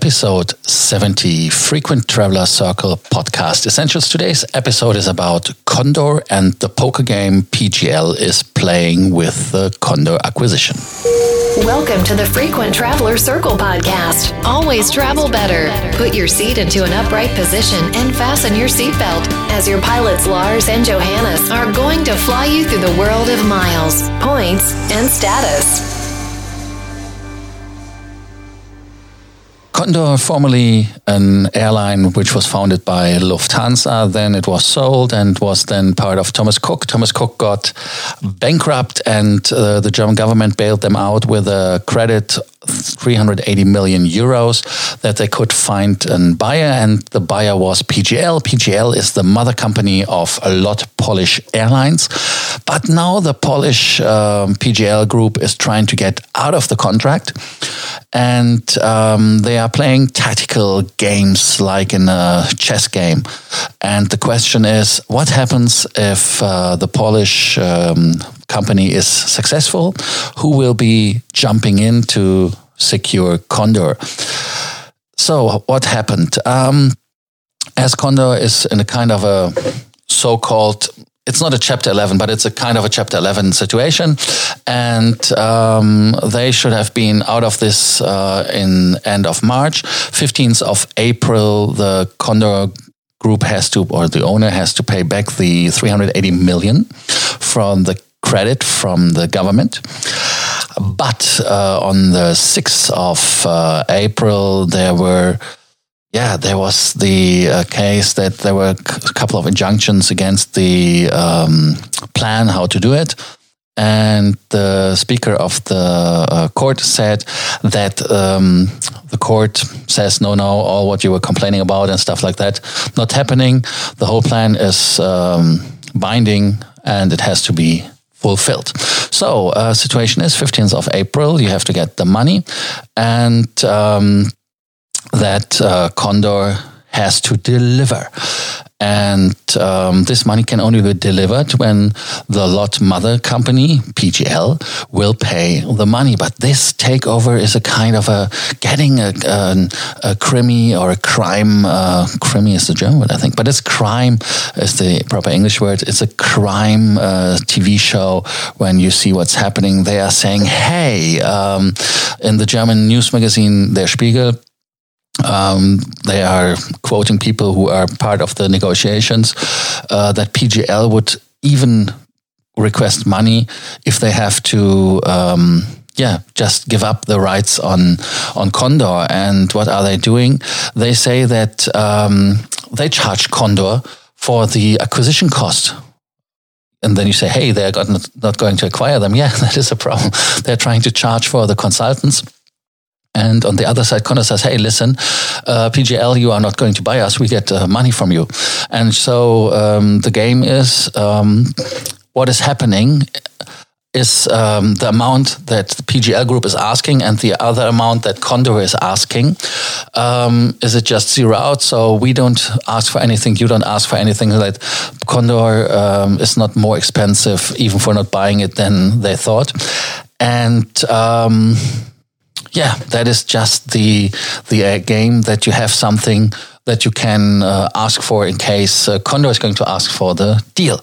episode 70 Frequent Traveler Circle podcast essentials. Today's episode is about Condor and the poker game PGL is playing with the Condor acquisition. Welcome to the Frequent Traveler Circle podcast. Always travel better. Put your seat into an upright position and fasten your seatbelt as your pilots Lars and Johannes are going to fly you through the world of miles, points, and status. Condor, formerly an airline which was founded by Lufthansa, then it was sold and was then part of Thomas Cook. Thomas Cook got bankrupt, and uh, the German government bailed them out with a credit 380 million euros that they could find a buyer, and the buyer was PGL. PGL is the mother company of a lot of Polish airlines, but now the Polish um, PGL group is trying to get out of the contract, and um, they are playing tactical games like in a chess game. And the question is, what happens if uh, the Polish um, company is successful? Who will be jumping in to secure Condor? So, what happened? Um, as Condor is in a kind of a so called it's not a chapter 11 but it's a kind of a chapter 11 situation and um, they should have been out of this uh, in end of march 15th of april the condor group has to or the owner has to pay back the 380 million from the credit from the government but uh, on the 6th of uh, april there were yeah, there was the uh, case that there were a couple of injunctions against the um, plan how to do it. And the speaker of the uh, court said that um, the court says, no, no, all what you were complaining about and stuff like that, not happening. The whole plan is um, binding and it has to be fulfilled. So, uh, situation is 15th of April, you have to get the money. And um, that uh, Condor has to deliver. And um, this money can only be delivered when the LOT mother company, PGL, will pay the money. But this takeover is a kind of a getting a, a, a crimi or a crime. Uh, crimi is the German word, I think, but it's crime is the proper English word. It's a crime uh, TV show when you see what's happening. They are saying, hey, um, in the German news magazine, Der Spiegel, um, they are quoting people who are part of the negotiations uh, that PGL would even request money if they have to. Um, yeah, just give up the rights on on Condor. And what are they doing? They say that um, they charge Condor for the acquisition cost and then you say, hey, they're not going to acquire them. Yeah, that is a problem. They're trying to charge for the consultants. And on the other side, Condor says, hey, listen, uh, PGL, you are not going to buy us. We get uh, money from you. And so um, the game is um, what is happening is um, the amount that the PGL group is asking and the other amount that Condor is asking. Um, is it just zero out? So we don't ask for anything, you don't ask for anything. That Condor um, is not more expensive, even for not buying it than they thought. And um, yeah, that is just the the uh, game that you have something that you can uh, ask for in case uh, Condor is going to ask for the deal.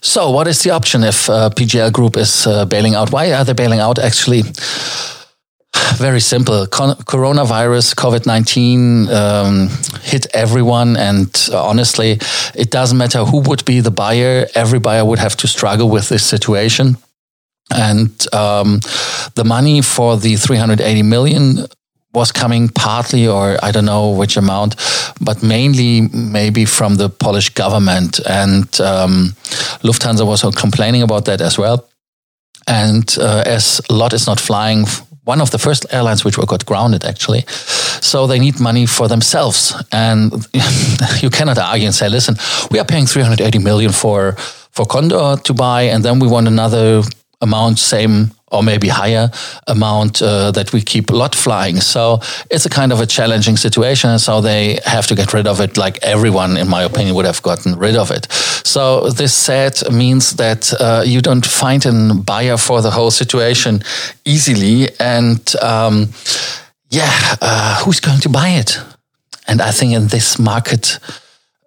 So, what is the option if uh, PGL Group is uh, bailing out? Why are they bailing out? Actually, very simple. Con- coronavirus, COVID 19 um, hit everyone. And honestly, it doesn't matter who would be the buyer, every buyer would have to struggle with this situation. And um, the money for the 380 million was coming partly, or I don't know which amount, but mainly maybe from the Polish government. And um, Lufthansa was complaining about that as well. And uh, as LOT is not flying, one of the first airlines which were got grounded actually, so they need money for themselves. And you cannot argue and say, listen, we are paying 380 million for for Condor to buy, and then we want another amount, same or maybe higher amount uh, that we keep a lot flying. So it's a kind of a challenging situation. So they have to get rid of it, like everyone, in my opinion, would have gotten rid of it. So this said means that uh, you don't find a buyer for the whole situation easily, and um, yeah, uh, who's going to buy it? And I think in this market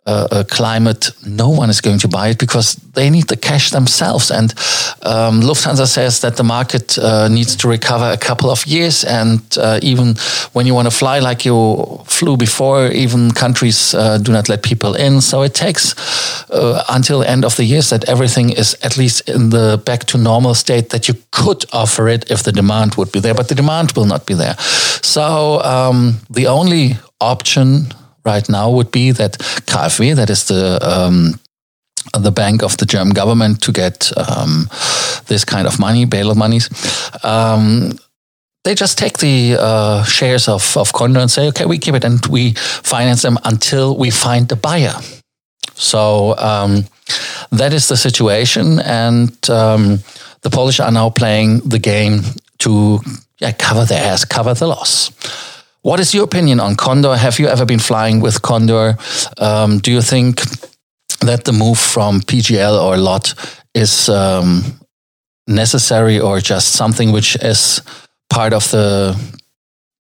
uh, climate, no one is going to buy it because they need the cash themselves. And um, Lufthansa says that the market uh, needs to recover a couple of years. And uh, even when you want to fly like you flew before, even countries uh, do not let people in. So it takes uh, until the end of the years that everything is at least in the back to normal state that you could offer it if the demand would be there, but the demand will not be there. So um, the only option right now would be that KfW, that is the um, the bank of the German government, to get um, this kind of money, bail monies. Um, they just take the uh, shares of, of Condor and say, okay, we keep it and we finance them until we find the buyer. So um, that is the situation. And um, the Polish are now playing the game to yeah, cover their ass, cover the loss. What is your opinion on Condor? Have you ever been flying with Condor? Um, do you think that the move from PGL or LOT is um, necessary or just something which is part of the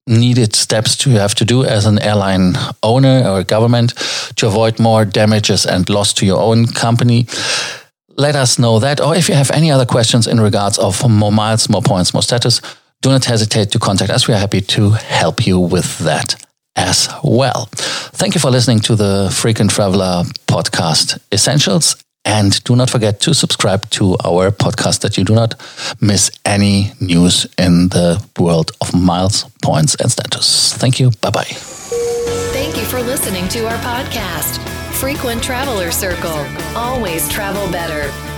needed steps to have to do as an airline owner or government to avoid more damages and loss to your own company? Let us know that, or if you have any other questions in regards of more miles, more points, more status, do not hesitate to contact us. We are happy to help you with that as well. Thank you for listening to the Frequent Traveler podcast essentials. And do not forget to subscribe to our podcast that you do not miss any news in the world of miles, points, and status. Thank you. Bye bye. Thank you for listening to our podcast, Frequent Traveler Circle. Always travel better